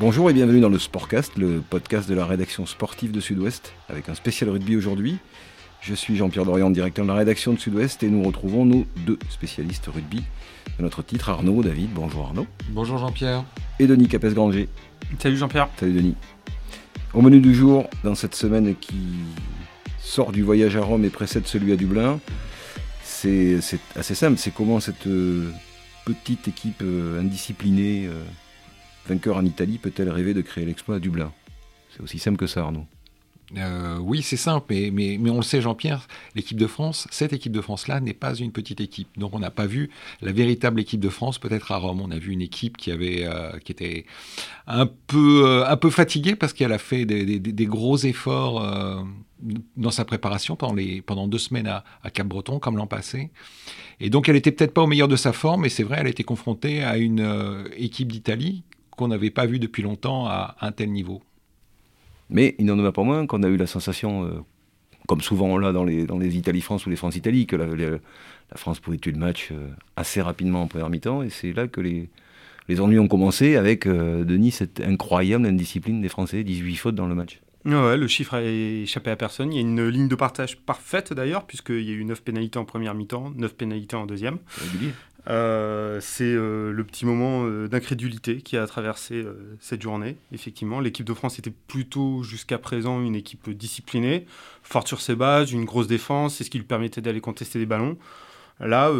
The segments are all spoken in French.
Bonjour et bienvenue dans le Sportcast, le podcast de la rédaction sportive de Sud-Ouest, avec un spécial rugby aujourd'hui. Je suis Jean-Pierre Dorian, directeur de la rédaction de Sud-Ouest, et nous retrouvons nos deux spécialistes rugby de notre titre, Arnaud, David. Bonjour Arnaud. Bonjour Jean-Pierre. Et Denis Capes-Granger. Salut Jean-Pierre. Salut Denis. Au menu du jour, dans cette semaine qui sort du voyage à Rome et précède celui à Dublin, c'est assez simple. C'est comment cette euh, petite équipe euh, indisciplinée euh, vainqueur en Italie peut-elle rêver de créer l'exploit à Dublin? C'est aussi simple que ça, Arnaud. Euh, oui, c'est simple, mais, on le sait, Jean-Pierre, l'équipe de France, cette équipe de France-là n'est pas une petite équipe. Donc on n'a pas vu la véritable équipe de France peut-être à Rome. On a vu une équipe qui, avait, euh, qui était un peu, euh, un peu fatiguée parce qu'elle a fait des, gros efforts dans sa préparation pendant, deux semaines à, à Cap-Breton, comme l'an passé. Et donc elle était peut-être pas au meilleur de sa forme, mais c'est vrai, elle a été confrontée à une équipe d'Italie qu'on n'avait pas vue depuis longtemps à un tel niveau. Mais il n'en demeure pas moins qu'on a eu la sensation, euh, comme souvent là dans les, dans les Italie-France ou les France-Italie, que la, la, la, France pouvait tuer le match euh, assez rapidement en première mi-temps. Et c'est là que les, les ennuis ont commencé avec euh, Denis, cette incroyable indiscipline des Français, 18 fautes dans le match. Ouais, le chiffre a échappé à personne. Il y a une ligne de partage parfaite d'ailleurs, puisqu'il y a eu 9 pénalités en première mi-temps, 9 pénalités en deuxième. Euh, c'est euh, le petit moment euh, d'incrédulité qui a traversé cette journée. Effectivement, l'équipe de France était plutôt jusqu'à présent une équipe disciplinée, forte sur ses bases, une grosse défense, c'est ce qui lui permettait d'aller contester des ballons. Là,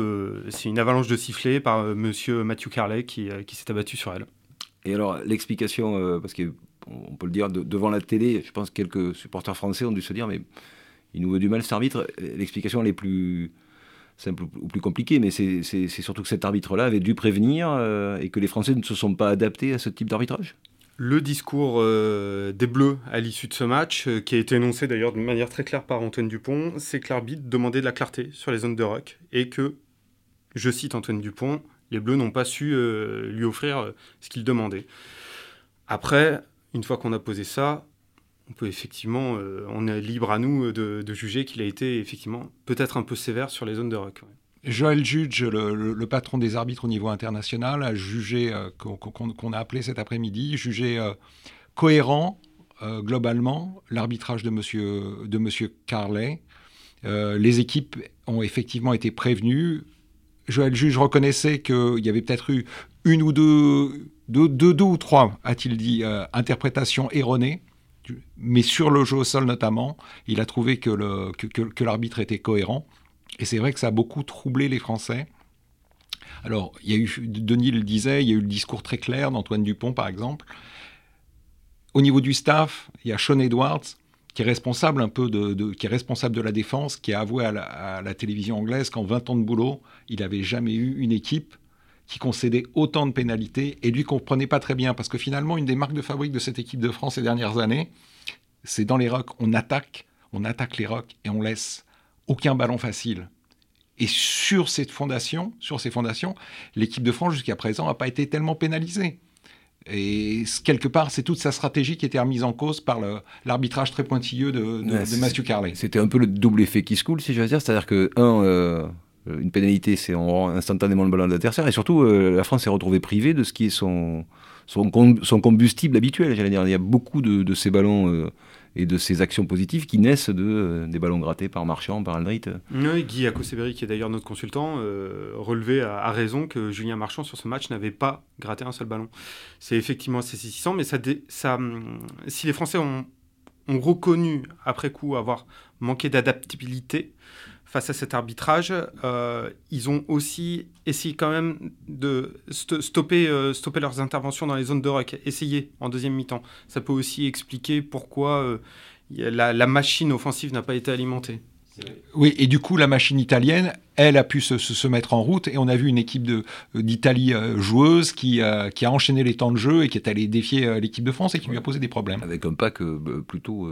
c'est une avalanche de sifflets par monsieur Matthew Carley qui, s'est abattu sur elle. Et alors, l'explication, parce que on peut le dire, de, devant la télé, je pense que quelques supporters français ont dû se dire, mais il nous veut du mal cet arbitre. L'explication elle est plus simple ou plus compliquée, mais c'est surtout que cet arbitre-là avait dû prévenir euh, et que les Français ne se sont pas adaptés à ce type d'arbitrage le discours euh, des Bleus à l'issue de ce match, euh, qui a été énoncé d'ailleurs de manière très claire par Antoine Dupont, c'est que l'arbitre demandait de la clarté sur les zones de rock et que, je cite Antoine Dupont, les Bleus n'ont pas su lui offrir ce qu'il demandait. Après, une fois qu'on a posé ça, on peut effectivement, euh, on est libre à nous de, de juger qu'il a été effectivement peut-être un peu sévère sur les zones de rock. Joël Judge, le, patron des arbitres au niveau international, a jugé, euh, qu'on qu a appelé cet après-midi, jugé euh, cohérent euh, globalement l'arbitrage de monsieur, de monsieur Carley. Euh, les équipes ont effectivement été prévenues. Joël Juge reconnaissait qu'il y avait peut-être eu une ou deux, deux, deux, deux ou trois, a-t-il dit, euh, interprétations erronées mais sur le jeu au sol notamment, il a trouvé que, l'arbitre était cohérent. Et c'est vrai que ça a beaucoup troublé les Français. Alors, il y a eu, Denis le disait, il y a eu le discours très clair d'Antoine Dupont, par exemple. Au niveau du staff, il y a Sean Edwards, qui est responsable un peu de, qui est responsable de la défense, qui a avoué à la télévision anglaise qu'en 20 ans de boulot, il n'avait jamais eu une équipe qui concédait autant de pénalités et lui comprenait pas très bien parce que finalement une des marques de fabrique de cette équipe de France ces dernières années, c'est dans les rocks, on attaque, on attaque les rocks et on laisse aucun ballon facile. Et sur cette fondation, sur ces fondations, l'équipe de France jusqu'à présent n'a pas été tellement pénalisée. Et quelque part, c'est toute sa stratégie qui était remise en cause par l'arbitrage très pointilleux de, de, ouais, de Matthew Carley. C'était un peu le double effet qui se coule, si je veux dire. C'est-à-dire que, un, euh, une pénalité, c'est on rend instantanément le ballon de l'adversaire, et surtout, euh, la France s'est retrouvée privée de ce qui est son, son, combustible habituel. J'allais dire, il y a beaucoup de, ces ballons. Euh, et de ces actions positives qui naissent de, euh, des ballons grattés par Marchand, par Aldrit. Oui, Guy Akoseberi, qui est d'ailleurs notre consultant, euh, relevait à, raison que Julien Marchand sur ce match n'avait pas gratté un seul ballon. C'est effectivement assez saisissant, mais ça, ça, si les Français ont, ont reconnu après coup avoir manqué d'adaptabilité, face à cet arbitrage, euh, ils ont aussi essayé quand même de st stopper, euh, stopper leurs interventions dans les zones de rock, essayer en deuxième mi-temps. Ça peut aussi expliquer pourquoi euh, la, la, machine offensive n'a pas été alimentée. Oui, et du coup, la machine italienne, elle a pu se, se, se mettre en route, et on a vu une équipe d'Italie joueuse qui, euh, qui, a enchaîné les temps de jeu et qui est allée défier l'équipe de France et qui ouais. lui a posé des problèmes. Avec un pack plutôt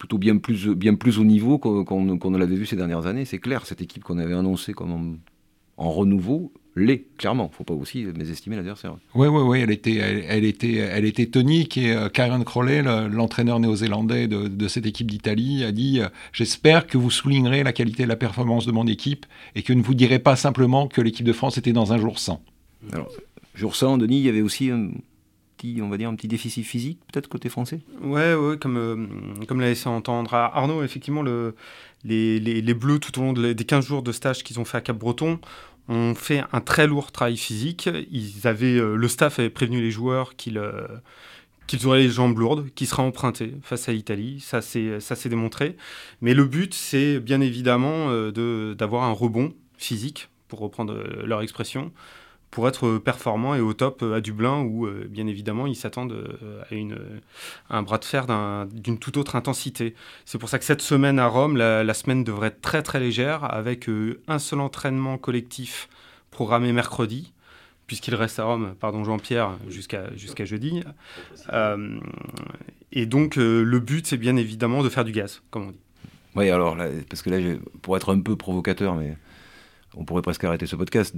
plutôt bien plus, bien plus haut niveau qu'on qu qu l'avait vu ces dernières années. C'est clair, cette équipe qu'on avait annoncée comme en, en renouveau l'est, clairement. Il ne faut pas aussi mésestimer l'adversaire. Oui, oui, oui, elle était, elle, elle, était, elle était tonique et euh, Karen Crowley, l'entraîneur le, néo-zélandais de, de, cette équipe d'Italie, a dit euh, J'espère que vous soulignerez la qualité de la performance de mon équipe et que ne vous direz pas simplement que l'équipe de France était dans un jour sans. Alors, jour sans, Denis, il y avait aussi un on va dire, un petit déficit physique, peut-être côté français Ouais, ouais, comme, euh, comme l'a laissé entendre Arnaud, effectivement, le, les, Bleus, tout au long des 15 jours de stage qu'ils ont fait à Cap-Breton, ont fait un très lourd travail physique. Ils avaient, euh, le staff avait prévenu les joueurs qu'ils euh, auraient les jambes lourdes, qu'ils seraient empruntés face à l'Italie. Ça s'est démontré. Mais le but, c'est bien évidemment d'avoir un rebond physique, pour reprendre leur expression, pour être performant et au top euh, à Dublin, où euh, bien évidemment ils s'attendent à, une, un bras de fer d'une toute autre intensité. C'est pour ça que cette semaine à Rome, la, semaine devrait être très très légère, avec un seul entraînement collectif programmé mercredi, puisqu'il reste à Rome, pardon Jean-Pierre, jusqu'à jusqu'à jeudi. et donc le but, c'est bien évidemment de faire du gaz, comme on dit. Oui, alors, parce que là, pour être un peu provocateur, mais on pourrait presque arrêter ce podcast.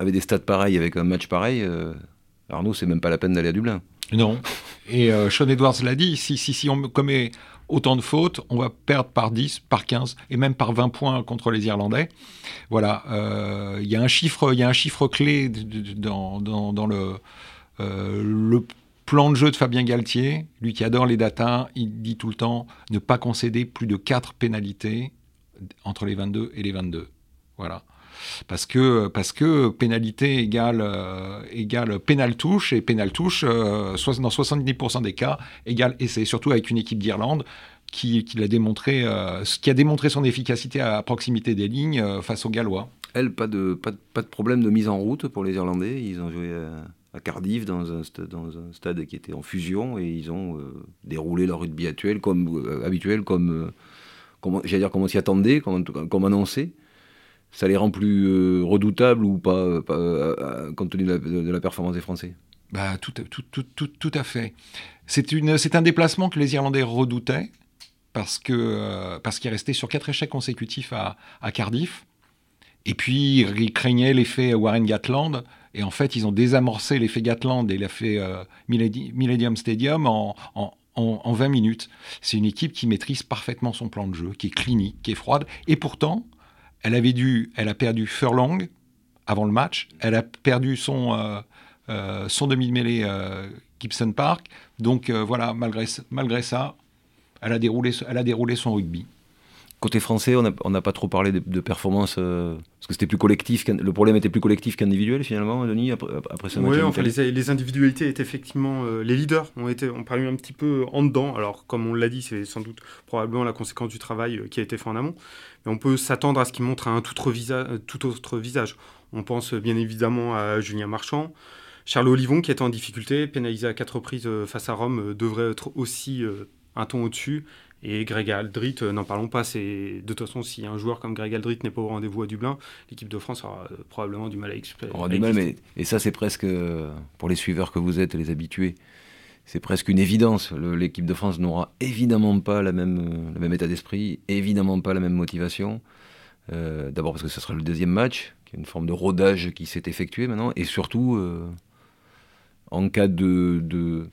Avec des stats pareils, avec un match pareil, euh, Arnaud, c'est même pas la peine d'aller à Dublin. Non. Et euh, Sean Edwards l'a dit, si, on commet autant de fautes, on va perdre par 10, par 15 et même par 20 points contre les Irlandais. Voilà, euh, il y, a un chiffre, y a un chiffre clé dans, le, le plan de jeu de Fabien Galtier. Lui qui adore les datas, il dit tout le temps ne pas concéder plus de 4 pénalités entre les 22 et les 22. Voilà. Parce que, parce que pénalité égale, euh, égale pénal touche, et pénal touche, euh, dans 70% des cas, égale essai, surtout avec une équipe d'Irlande qui, qui, a démontré, euh, qui a démontré son efficacité à proximité des lignes face aux Gallois. Elle, pas de, pas, pas de problème de mise en route pour les Irlandais. Ils ont joué à Cardiff dans un, stade, dans un stade qui était en fusion et ils ont déroulé leur rugby actuel comme, habituel, comme, comme comme on s'y attendait, comme, comme annoncé ça les rend plus euh, redoutables ou pas, euh, euh, compte tenu de la, performance des Français? Bah, tout, tout, tout, tout, à fait. C'est un déplacement que les Irlandais redoutaient parce que parce qu'ils restaient sur quatre échecs consécutifs à, à, Cardiff. Et puis, ils craignaient l'effet Warren Gatland. Et en fait, ils ont désamorcé l'effet Gatland et l'effet Millennium Stadium en, en, en 20 minutes. C'est une équipe qui maîtrise parfaitement son plan de jeu, qui est clinique, qui est froide. Et pourtant, elle a perdu Furlong avant le match. Elle a perdu son, euh, euh, son demi-mêlée euh, Gibson Park. Donc voilà, malgré, ça, elle a déroulé son rugby. Côté français, on n'a pas trop parlé de, performance, parce que c'était plus collectif. Le problème était plus collectif qu'individuel finalement, Denis, après, après ce match. Oui, enfin, les, les, individualités étaient effectivement. les leaders ont été, ont paru un petit peu en dedans. Alors, comme on l'a dit, c'est sans doute probablement la conséquence du travail qui a été fait en amont on peut s'attendre à ce qu'il montre un tout autre, euh, tout autre visage. On pense bien évidemment à Julien Marchand. Charles Olivon, qui est en difficulté, pénalisé à quatre reprises euh, face à Rome, euh, devrait être aussi un ton au-dessus. Et Greg Aldrit, n'en parlons pas. C'est de toute façon, si un joueur comme Greg Aldrit n'est pas au rendez-vous à Dublin, l'équipe de France aura probablement du mal à expliquer. du mal, mais et ça, c'est presque pour les suiveurs que vous êtes, les habitués c'est presque une évidence. L'équipe de France n'aura évidemment pas la même, le même état d'esprit, évidemment pas la même motivation. Euh, d'abord parce que ce sera le deuxième match, qui est une forme de rodage qui s'est effectué maintenant, et surtout, euh, en cas de, de,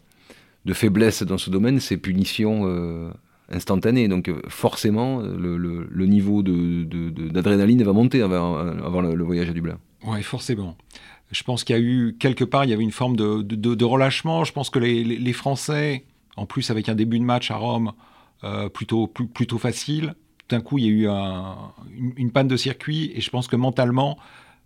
faiblesse dans ce domaine, c'est punition euh, instantanée. Donc forcément, le, niveau d'adrénaline va monter avant, le, voyage à Dublin. Oui, forcément. Je pense qu'il y a eu, quelque part, il y avait une forme de, relâchement. Je pense que les, Français, en plus avec un début de match à Rome euh, plutôt, plutôt facile, d'un coup, il y a eu une, panne de circuit. Et je pense que mentalement,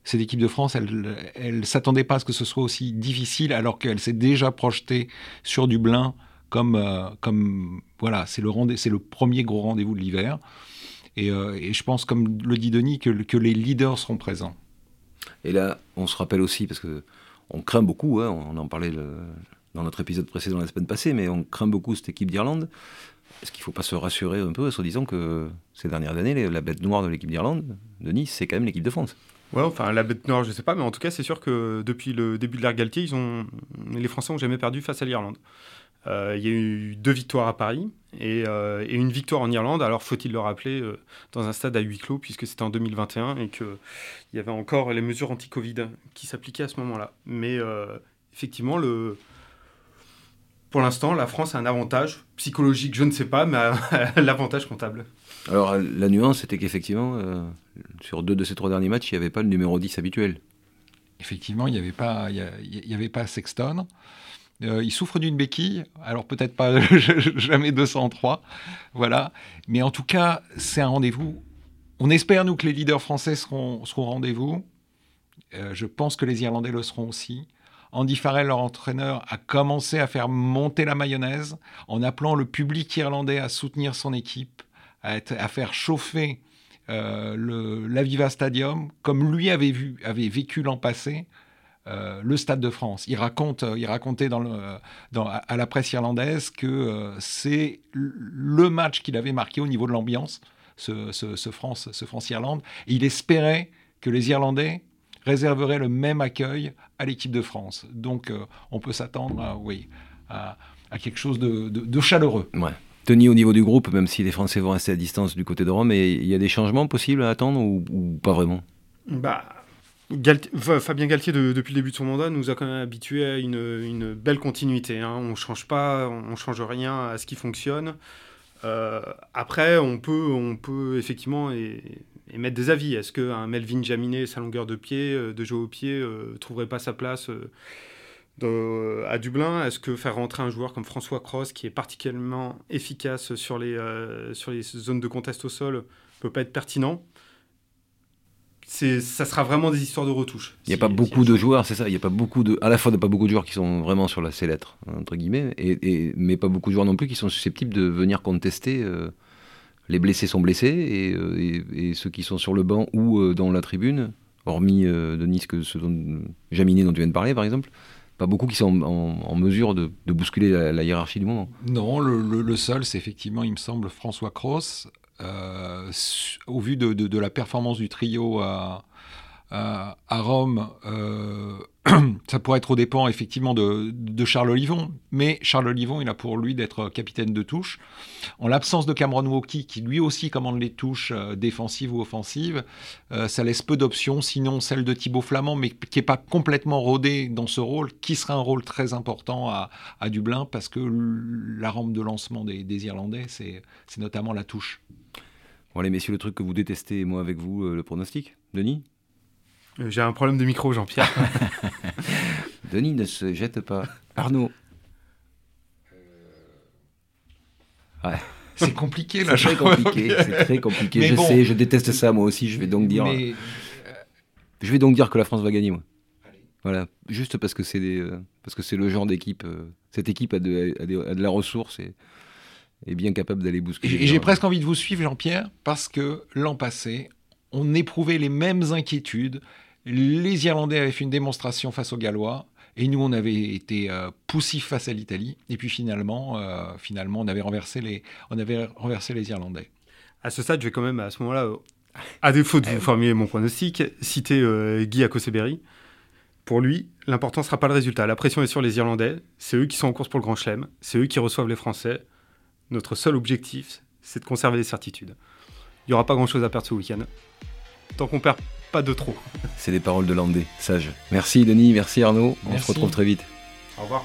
cette équipe de France, elle ne s'attendait pas à ce que ce soit aussi difficile, alors qu'elle s'est déjà projetée sur Dublin comme, euh, comme voilà, c'est le, le premier gros rendez-vous de l'hiver. Et, euh, et, je pense, comme le dit Denis, que, que les leaders seront présents. Et là, on se rappelle aussi, parce que on craint beaucoup, hein, on en parlait dans notre épisode précédent la semaine passée, mais on craint beaucoup cette équipe d'Irlande. Est-ce qu'il ne faut pas se rassurer un peu en se disant que ces dernières années, la bête noire de l'équipe d'Irlande, de Nice, c'est quand même l'équipe de France Ouais, enfin la bête noire, je ne sais pas, mais en tout cas, c'est sûr que depuis le début de l'ère Galtier, ils ont... les Français n'ont jamais perdu face à l'Irlande. Euh, il y a eu deux victoires à Paris euh, et, une victoire en Irlande. Alors faut-il le rappeler euh, dans un stade à huis clos puisque c'était en 2021 et qu'il y avait encore les mesures anti-Covid qui s'appliquaient à ce moment-là. Mais effectivement, le... pour l'instant, la France a un avantage psychologique, je ne sais pas, mais l'avantage comptable. Alors la nuance, c'était qu'effectivement, sur deux de ces trois derniers matchs, il n'y avait pas le numéro 10 habituel. effectivement, il n'y avait, pas, il y avait pas Sexton. Il souffre d'une béquille, alors peut-être pas jamais 203, voilà. Mais en tout cas, c'est un rendez-vous. On espère, nous, que les leaders français seront, au rendez-vous. je pense que les Irlandais le seront aussi. Andy Farrell, leur entraîneur, a commencé à faire monter la mayonnaise en appelant le public irlandais à soutenir son équipe, à, faire chauffer euh, l'Aviva Stadium, comme lui avait, vu, avait vécu l'an passé. Euh, le Stade de France. Il, raconte, il racontait dans à la presse irlandaise que euh, c'est le match qu'il avait marqué au niveau de l'ambiance, ce, ce France-Irlande. et il espérait que les Irlandais réserverait le même accueil à l'équipe de France. Donc euh, on peut s'attendre à, oui, à, quelque chose de, chaleureux. Ouais. Tony, au niveau du groupe, même si les Français vont rester à distance du côté de Rome, il y a des changements possibles à attendre ou, pas vraiment? Bah, Fabien Galtier, depuis le début de son mandat, nous a quand même habitués à une, belle continuité. Hein. On ne change pas, on change rien à ce qui fonctionne. Euh, après, on peut, effectivement émettre des avis. Est-ce qu'un Melvin Jaminet, sa longueur de pied, euh, de jeu au pied, ne euh, trouverait pas sa place à Dublin? Est-ce que faire rentrer un joueur comme François Cross, qui est particulièrement efficace sur les, sur les zones de contest au sol, peut pas être pertinent? Ça sera vraiment des histoires de retouches. Il n'y a pas beaucoup de joueurs, c'est ça. Il n'y a pas beaucoup de, à la fois de pas beaucoup de joueurs qui sont vraiment sur la lettre entre guillemets, et, mais pas beaucoup de joueurs non plus qui sont susceptibles de venir contester. Euh, les blessés sont blessés euh, et, ceux qui sont sur le banc ou euh, dans la tribune, hormis Denis que ce dont Jaminet dont tu viens de parler par exemple, pas beaucoup qui sont en, mesure de, bousculer la, hiérarchie du moment. Non, le, le seul, c'est effectivement, il me semble, François Cross. Euh, au vu de, la performance du trio à, Rome, euh, ça pourrait être au dépend effectivement de, Charles Olivon, mais Charles Olivon, il a pour lui d'être capitaine de touche. En l'absence de Cameron Walkie, qui lui aussi commande les touches euh, défensives ou offensives, ça laisse peu d'options, sinon celle de Thibaut Flamand, mais qui n'est pas complètement rodé dans ce rôle, qui sera un rôle très important à, Dublin, parce que la rampe de lancement des Irlandais, c'est notamment la touche. Bon, allez, messieurs, le truc que vous détestez, moi avec vous, euh, le pronostic? Denis? euh, J'ai un problème de micro, Jean-Pierre. Denis ne se jette pas. Arnaud euh, ouais. C'est compliqué là. C'est très compliqué. C'est très compliqué. je sais, je déteste ça moi aussi. Je vais donc dire. Je vais donc dire que la France va gagner moi. Voilà, juste parce que c'est parce que c'est le genre d'équipe. cette équipe a de, a de, la ressource et est bien capable d'aller bousculer. Et j'ai presque envie de vous suivre, Jean-Pierre, parce que l'an passé, on éprouvait les mêmes inquiétudes. Les Irlandais avaient fait une démonstration face aux Gallois. Et nous, on avait été euh, poussifs face à l'Italie. Et puis finalement, euh, finalement, on avait renversé les, on avait renversé les Irlandais. À ce stade, je vais quand même, à ce moment-là, à défaut de vous formuler mon pronostic, citer euh, Guy Akoseberi. Pour lui, l'important ne sera pas le résultat. La pression est sur les Irlandais. C'est eux qui sont en course pour le Grand Chelem. C'est eux qui reçoivent les Français. Notre seul objectif, c'est de conserver les certitudes. Il n'y aura pas grand-chose à perdre ce week-end. Tant qu'on perd pas de trop. C'est les paroles de Landé, sage. Merci Denis, merci Arnaud. On se retrouve très vite. Au revoir.